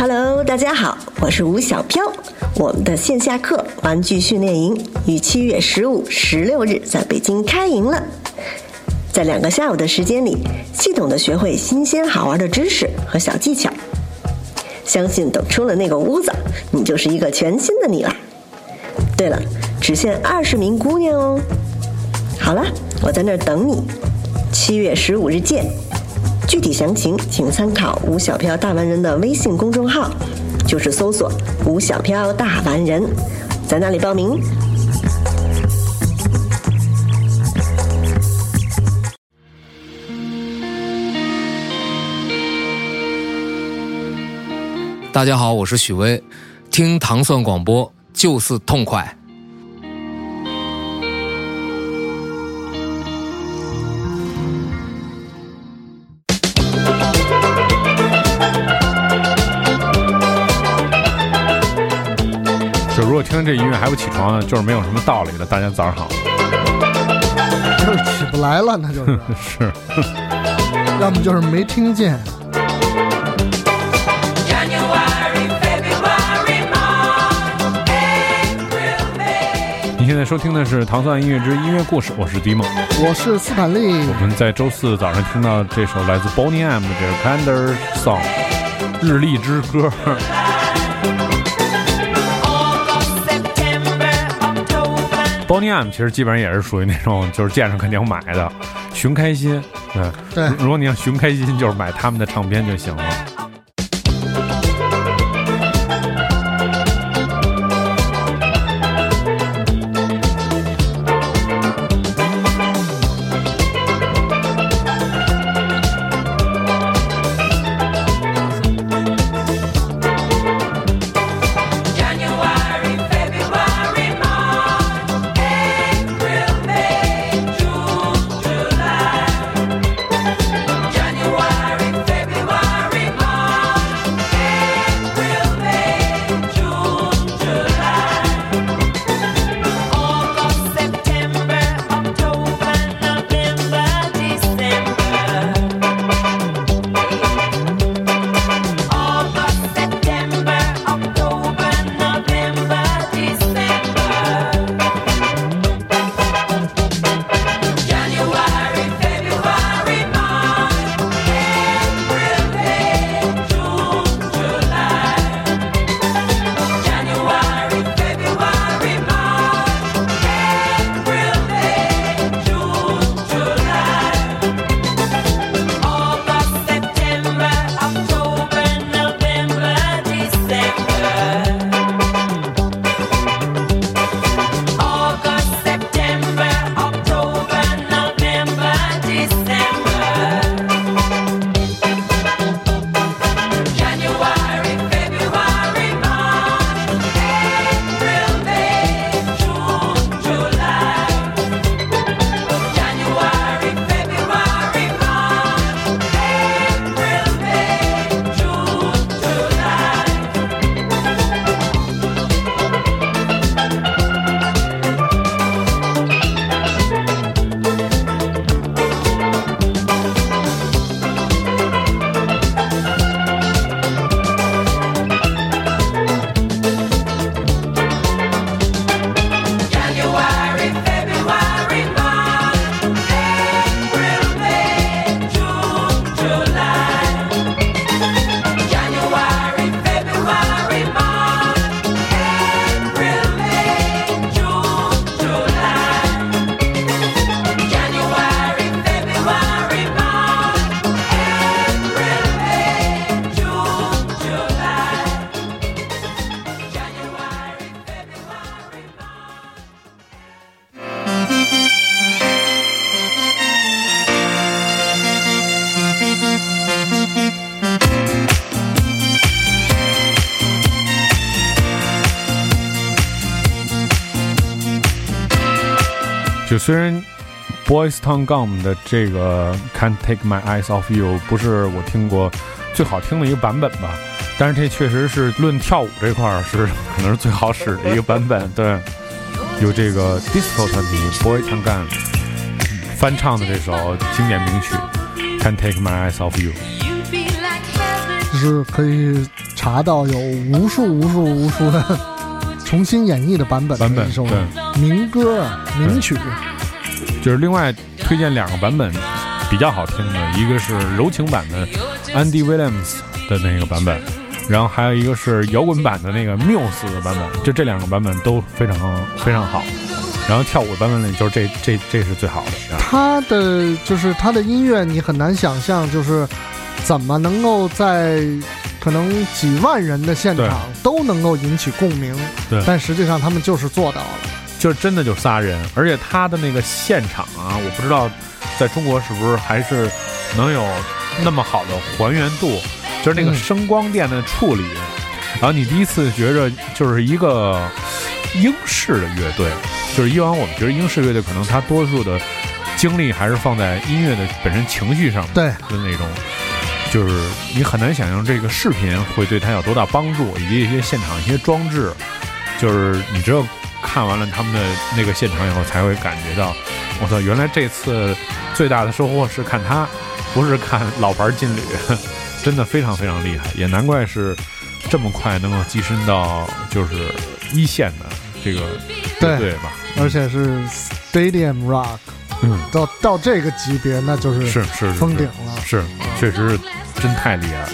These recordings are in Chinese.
Hello，大家好，我是吴小飘。我们的线下课玩具训练营于七月十五、十六日在北京开营了。在两个下午的时间里，系统的学会新鲜好玩的知识和小技巧。相信等出了那个屋子，你就是一个全新的你了。对了，只限二十名姑娘哦。好了，我在那儿等你。七月十五日见。具体详情请参考吴小飘大完人的微信公众号，就是搜索“吴小飘大完人”，在那里报名。大家好，我是许巍，听糖蒜广播就是痛快。果听这音乐还不起床，就是没有什么道理的。大家早上好，就是起不来了，那就是，是要么就是没听见。您现在收听的是《糖蒜音乐之音乐故事》，我是迪梦。我是斯坦利，我们在周四早上听到这首来自 Bonnie M 的这个 Candy Song《日历之歌》。Boney M 其实基本上也是属于那种 就是见着肯定买的，寻开心。嗯，对如果你要寻开心，就是买他们的唱片就行了。Boys Town Gum 的这个 Can't Take My Eyes Off You 不是我听过最好听的一个版本吧，但是这确实是论跳舞这块儿是可能是最好使的一个版本。对，有这个 Disco 团体 Boys Town Gum 翻唱的这首经典名曲 Can't Take My Eyes Off You。就是可以查到有无数无数无数的重新演绎的版本的版本一首对民歌啊名曲，就是另外推荐两个版本比较好听的，一个是柔情版的 Andy Williams 的那个版本，然后还有一个是摇滚版的那个 Muse 的版本，就这两个版本都非常非常好。然后跳舞版本里就是这这这是最好的。他的就是他的音乐，你很难想象，就是怎么能够在可能几万人的现场都能够引起共鸣。对，但实际上他们就是做到了，就真的就仨人，而且他的那个现场啊，我不知道在中国是不是还是能有那么好的还原度，就是那个声光电的处理，然后你第一次觉着就是一个英式的乐队。就是以往我们觉得英式乐队可能他多数的精力还是放在音乐的本身情绪上，对的那种，就是你很难想象这个视频会对他有多大帮助，以及一些现场一些装置，就是你只有看完了他们的那个现场以后，才会感觉到，我操，原来这次最大的收获是看他，不是看老牌劲旅，真的非常非常厉害，也难怪是这么快能够跻身到就是一线的这个对队吧。而且是 Stadium Rock，嗯，到到这个级别，那就是是是封顶了，是，确实是真太厉害了。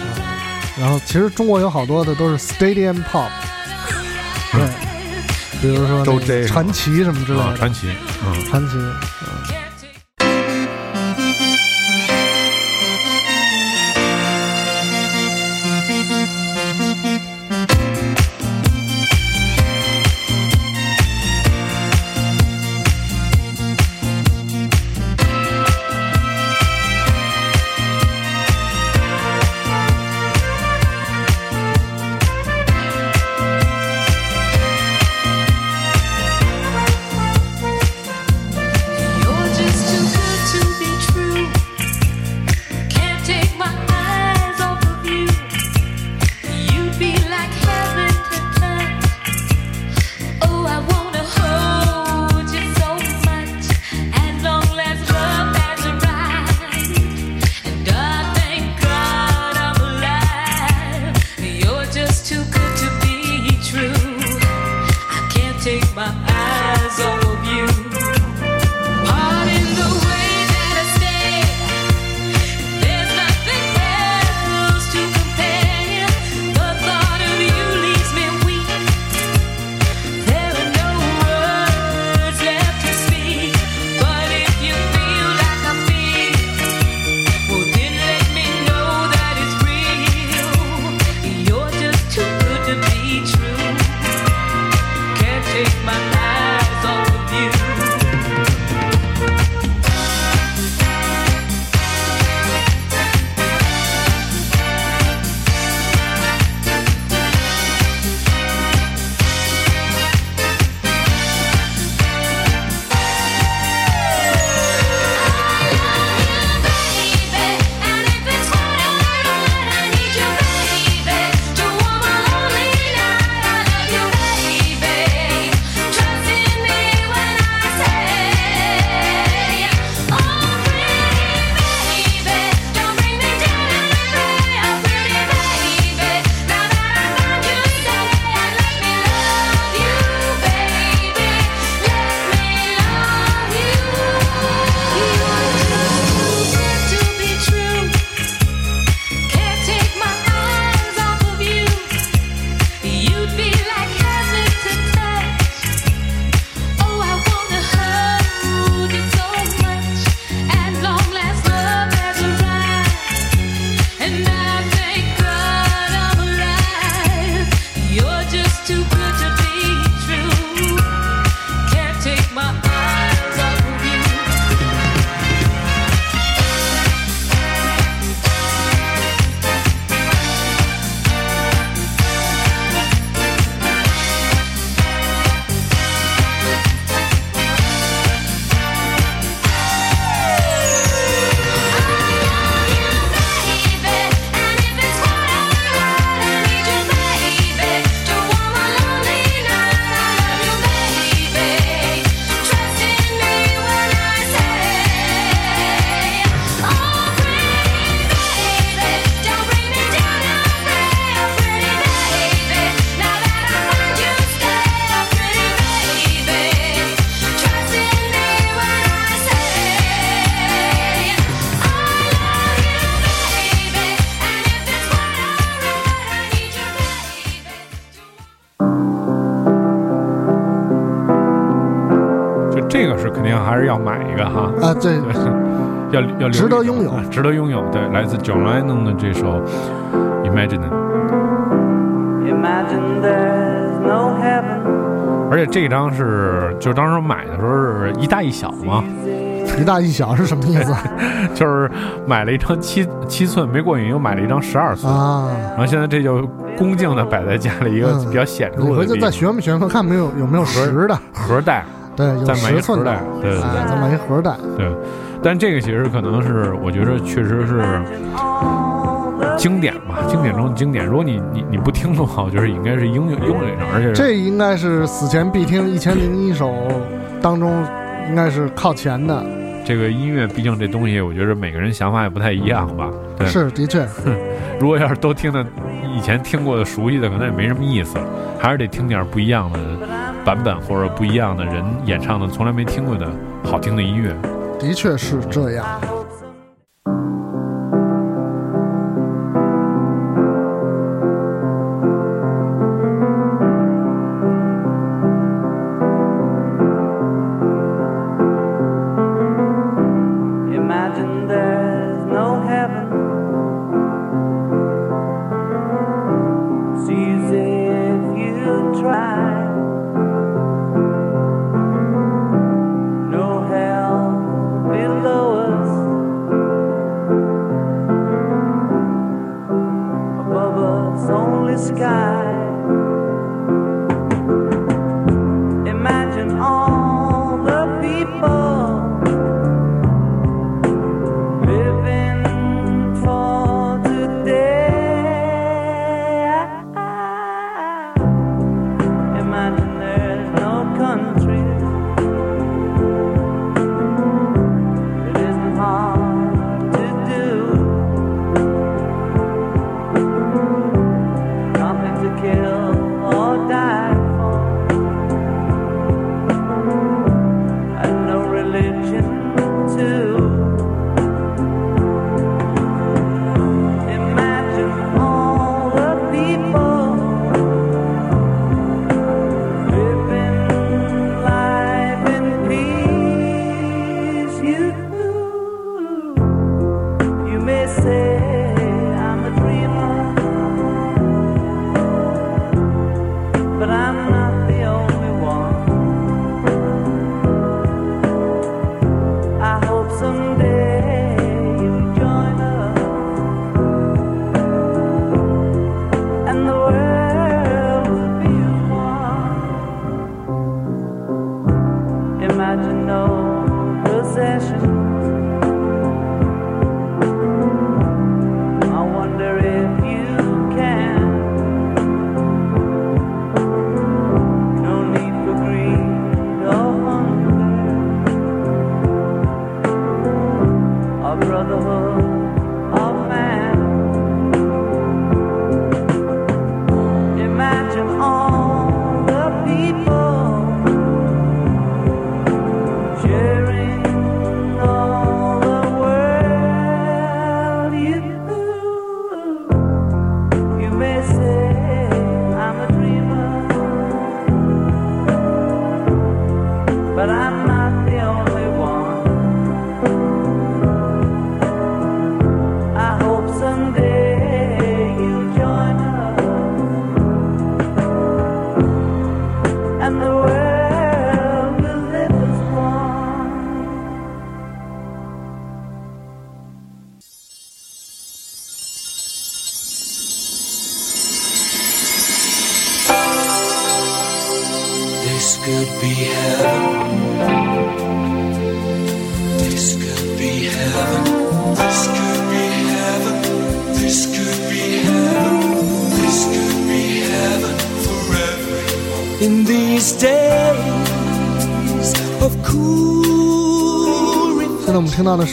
然后其实中国有好多的都是 Stadium Pop，对，比如说周 J 传奇什么之类的，传奇，嗯，传奇。定还是要买一个哈，啊，对，对，要要值得拥有啊值得拥有。对，来自 John Lennon 的这首 Imagine。Imagine there's no heaven. 而且这张是，就当时买的时候是一大一小嘛，一大一小是什么意思 就是买了一张七七寸没过瘾，又买了一张十二寸，啊？然后现在这就恭敬的摆在家里一个嗯比较显你回去著的地方再学没学，看没有有没有实的，盒带，对，有再买一十寸的盒带，，对对哎，对再买一盒带，对。但这个其实可能是我觉得确实是经典吧，经典中的经典。如果你你你不听的话，我觉得应该是拥有拥有一张，而且这应该是死前必听一千零一首当中，应该是靠前的。这个音乐毕竟这东西，我觉得每个人想法也不太一样吧。对，是，的确，如果要是都听的以前听过的熟悉的，可能也没什么意思，还是得听点不一样的版本或者不一样的人演唱的，从来没听过的好听的音乐。的确是这样。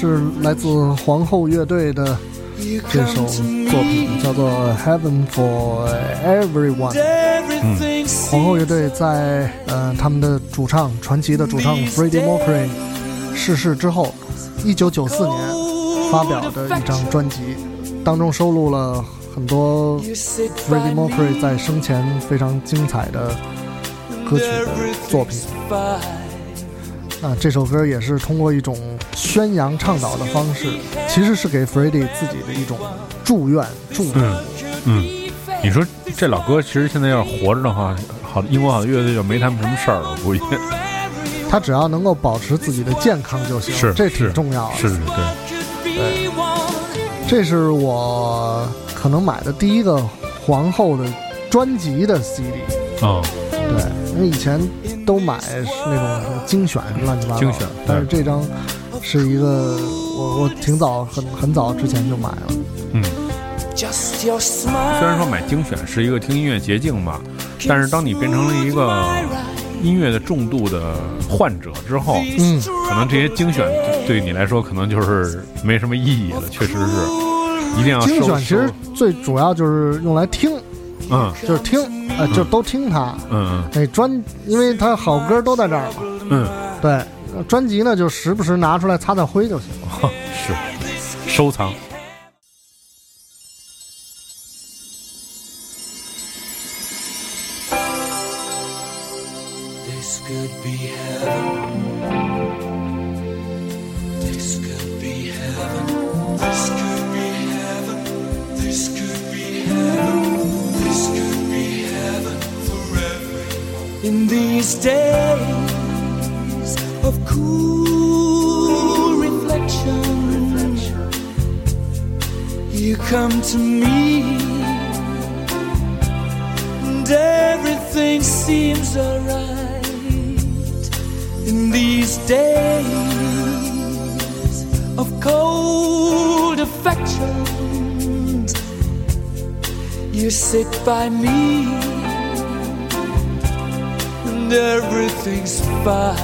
是来自皇后乐队的这首作品，叫做《Heaven for Everyone》。嗯，皇后乐队在呃他们的主唱传奇的主唱 Freddie Mercury 逝世之后，一九九四年发表的一张专辑，当中收录了很多 Freddie Mercury 在生前非常精彩的歌曲的作品。那，这首歌也是通过一种宣扬倡导的方式，其实是给 Freddie 自己的一种祝愿、祝福。嗯嗯，你说这老哥其实现在要是活着的话，好英国好的乐队就没他们什么事儿了，我估计他只要能够保持自己的健康就行，是这挺是重要的。是是对，这是我可能买的第一个皇后的专辑的 CD。啊、对，因为以前都买是那种精选乱七八糟的，精选但是这张是一个我我挺早很很早之前就买了。嗯，Just your 虽.然说买精选是一个听音乐捷径吧，但是当你变成了一个音乐的重度的患者之后，嗯，可能这些精选对你来说可能就是没什么意义了，确实是，一定要收精选其实最主要就是用来听，嗯。就是听，呃，就都听它。嗯嗯。那专，因为它好歌都在这儿嘛。嗯。嗯，对，呃专辑呢就时不时拿出来擦擦灰就行了。是收藏。By me and everything's fine.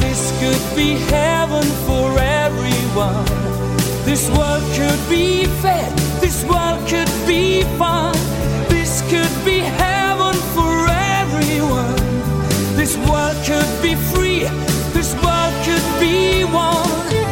This could be heaven for everyone. This world could be fed. This world could be fun. This could be heaven for everyone. This world could be free. This world could be one.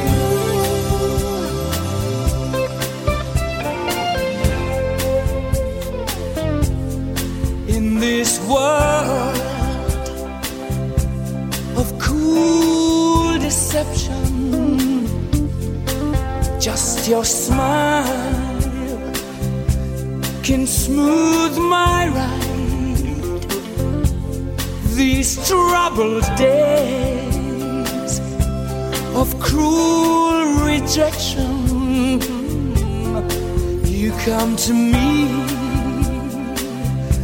Your smile can smooth my ride. These troubled days of cruel rejection. You come to me,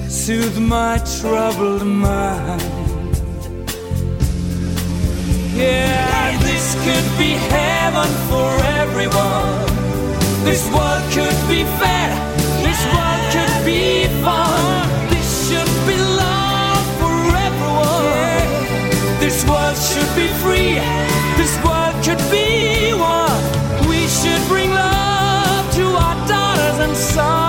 soothe my troubled mind. Yeah, this could be heaven for everyone. This world could be fair. This world could be fun. This should be love for everyone. This world should be free. This world could be one. We should bring love to our daughters and sons.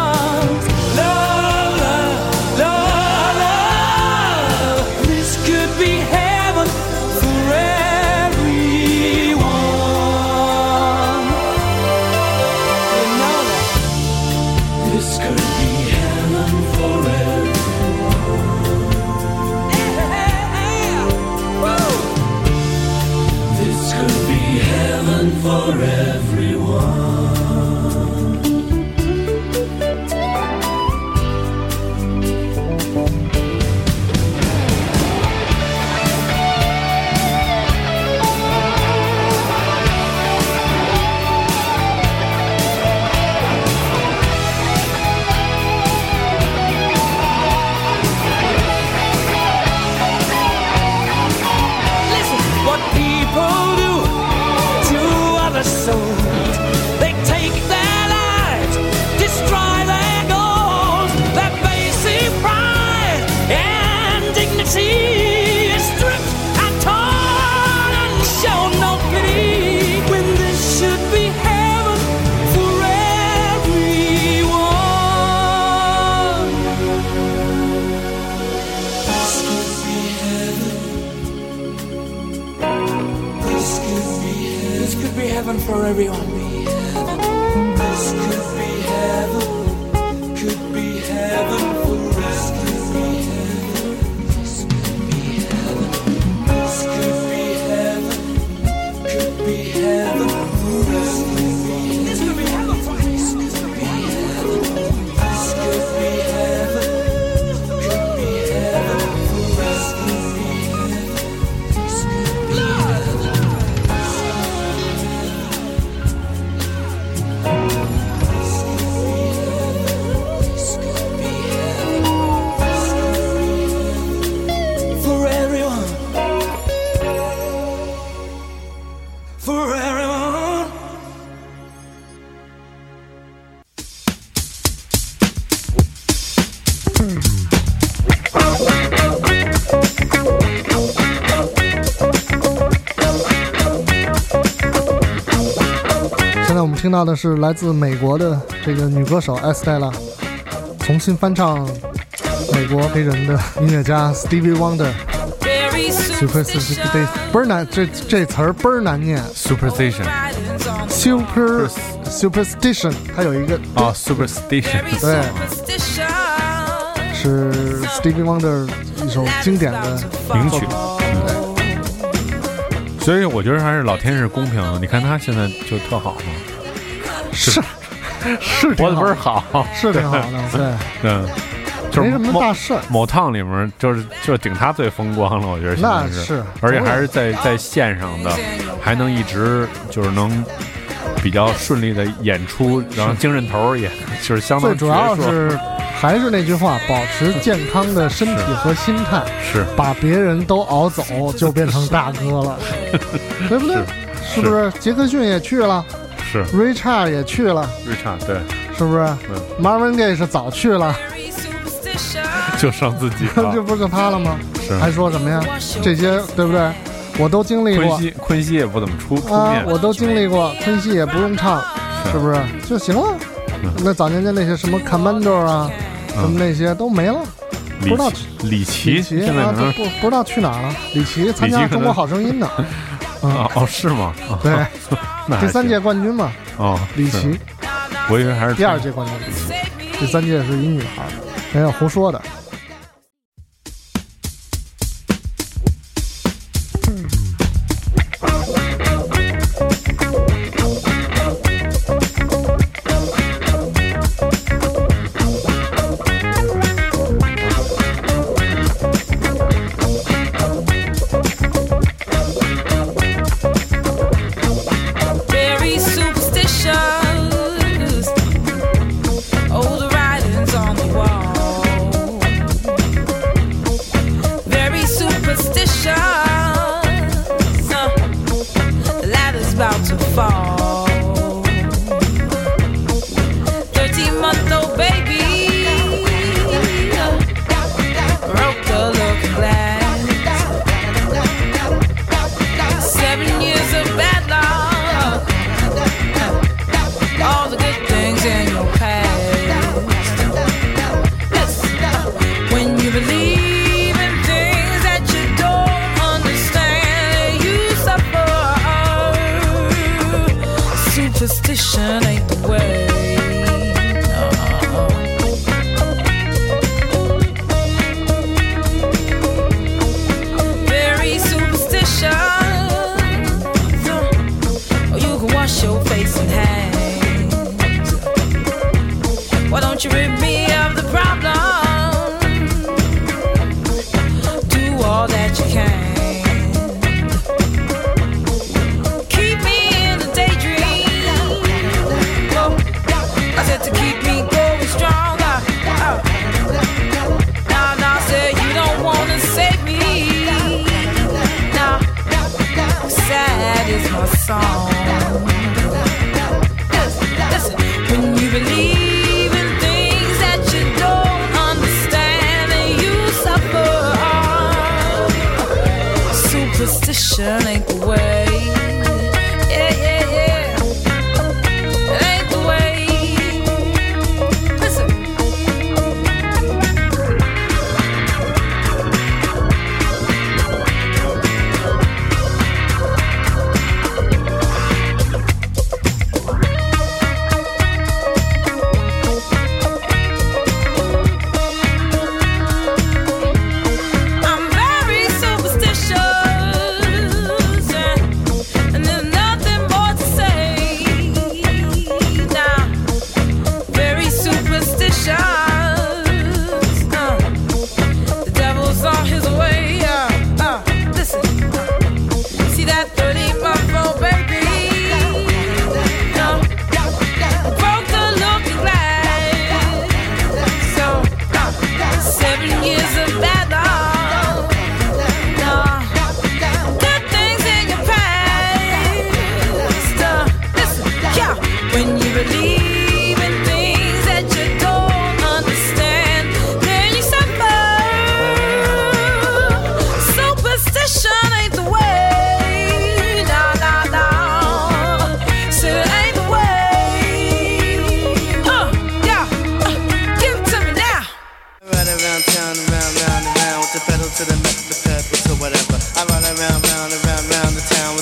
听到的是来自美国的这个女歌手 Estella 重新翻唱美国黑人的音乐家 Stevie Wonder Super Super 倍儿难，这这词儿倍儿难念 superstition Super Superstition，它有一个啊，superstition，对，是 Stevie Wonder 一首经典的名曲。所以我觉得还是老天是公平的。你看他现在就特好嘛，是。是。活得倍儿好，是挺好的，对，嗯，就是没什么大事儿。某趟里面就是就是顶他最风光了，我觉得现在是，那是而且还是在在线上的，还能一直就是能比较顺利的演出，然后精神头儿也就是相当最主要是 还是那句话，保持健康的身体和心态，是。把别人都熬走，就变成大哥了，对不对？是。不是？杰克逊也去了是，Richard 也去了，Richard 对，是不是嗯？Marvin Gaye 是早去了，就剩自己了这。不是他了吗？是还说什么呀？这些对不对？我都经历过昆西昆西也不怎么出出啊面，，我都经历过，昆西也不用唱，是是不是就行了？那早年间那些什么 Commando 啊，什么那些都没了。不李知道奇李琦李琦啊，现在可能这不不知道去哪儿了。李琦参加《李琦可能中国好声音》呢，啊 哦是吗？啊对，那第三届冠军嘛，哦，李琦，我以为还是第二届冠军。李琦，第三届是一女孩儿，没有胡说的。Fall.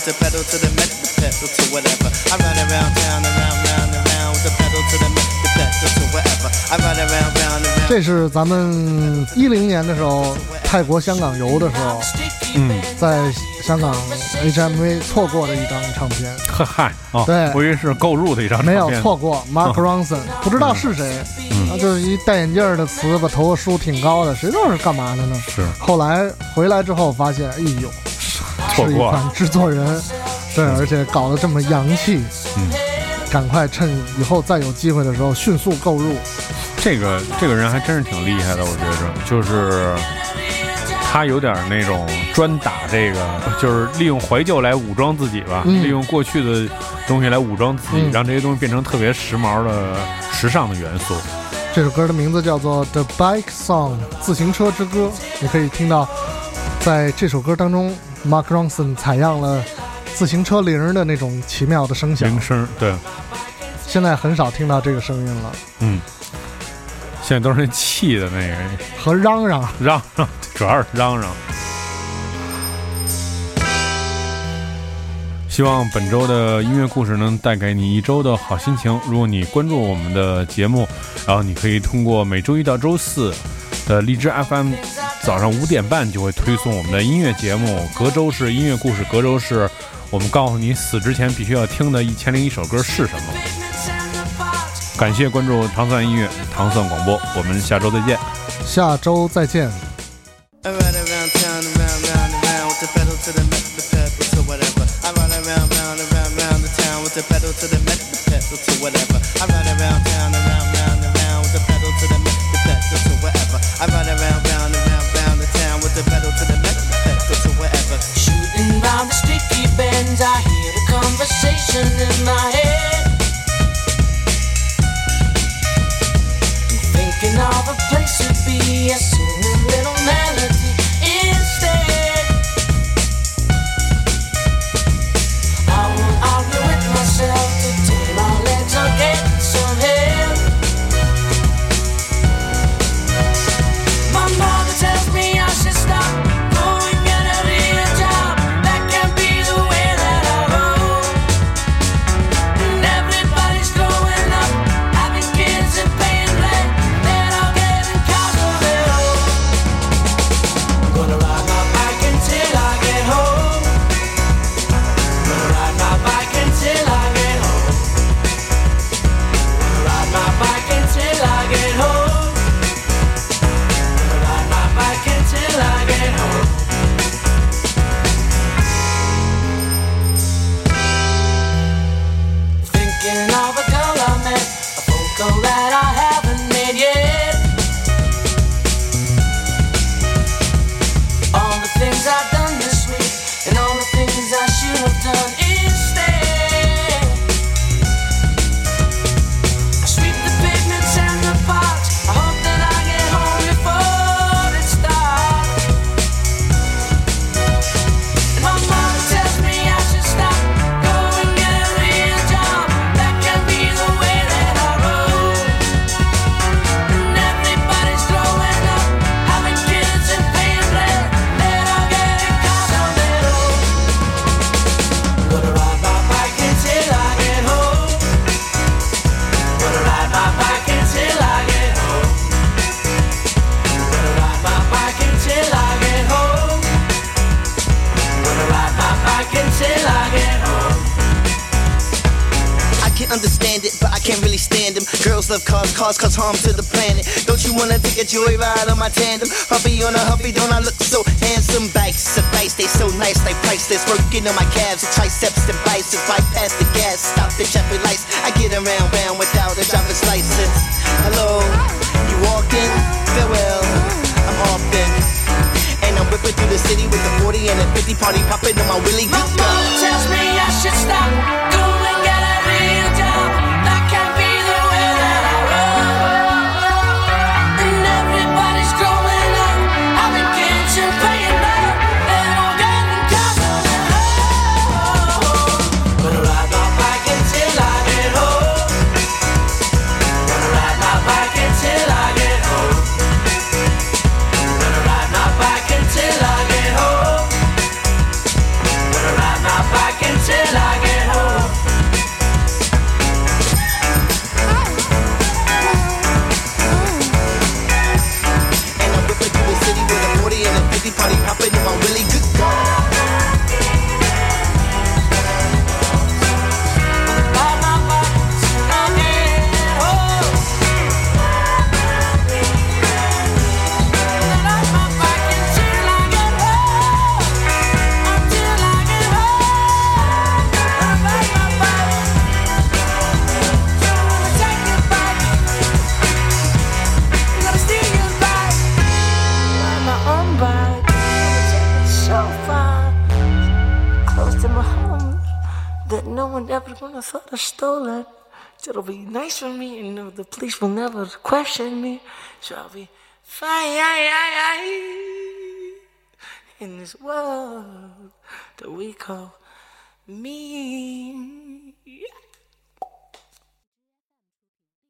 the pedal to the metal, the pedal to whatever. I run around town around round with the pedal to the metal, the pedal to whatever. I run around round and 这是咱们一零年的时候，泰国香港游的时候，嗯，在香港 HMV 错过的一张唱片。嗨，对，对，不是购入的一张，没有错过。Mark Ronson，、不知道是谁，他就是一戴眼镜的词，把头发梳挺高的，谁知道是干嘛的呢？是。后来回来之后发现，哎呦，是一款制作人，对，而且搞得这么洋气，嗯，赶快趁以后再有机会的时候迅速购入。这个这个人还真是挺厉害的，我觉着，就是他有点那种专打这个，就是利用怀旧来武装自己吧，嗯利用过去的东西来武装自己，嗯让这些东西变成特别时髦的、时尚的元素。这首歌的名字叫做《The Bike Song》，自行车之歌。你可以听到，在这首歌当中，Mark Ronson 采样了自行车铃儿的那种奇妙的声响铃。声，对，现在很少听到这个声音了，嗯，现在都是那气的那个和嚷嚷。嚷嚷，主要是嚷嚷。希望本周的音乐故事能带给你一周的好心情。如果你关注我们的节目，然后你可以通过每周一到周四的荔枝 FM，早上五点半就会推送我们的音乐节目。隔周是音乐故事，隔周是我们告诉你死之前必须要听的一千零一首歌是什么。感谢关注糖蒜音乐、糖蒜广播，我们下周再见。下周再见。I ride around I hear the conversation in my head. alright. Understand it, but I can't really stand them. Girls love cars, cars cause harm to the planet. Don't you wanna take a joyride on my tandem? Huffy on a huffy, don't I look so handsome? Bikes suffice, they so nice, they priceless. Working on my calves, and triceps and biceps. Bypass the gas, stop the traffic lights. I get around, round without a driver's license. Hello, you walked in, farewell, I'm off then. And I'm whipping through the city with the 40 and a 50 party popping on my Willie My Good tells me I should stop, go for me, and know the police will never question me. So I'll be fine in this world that we call me.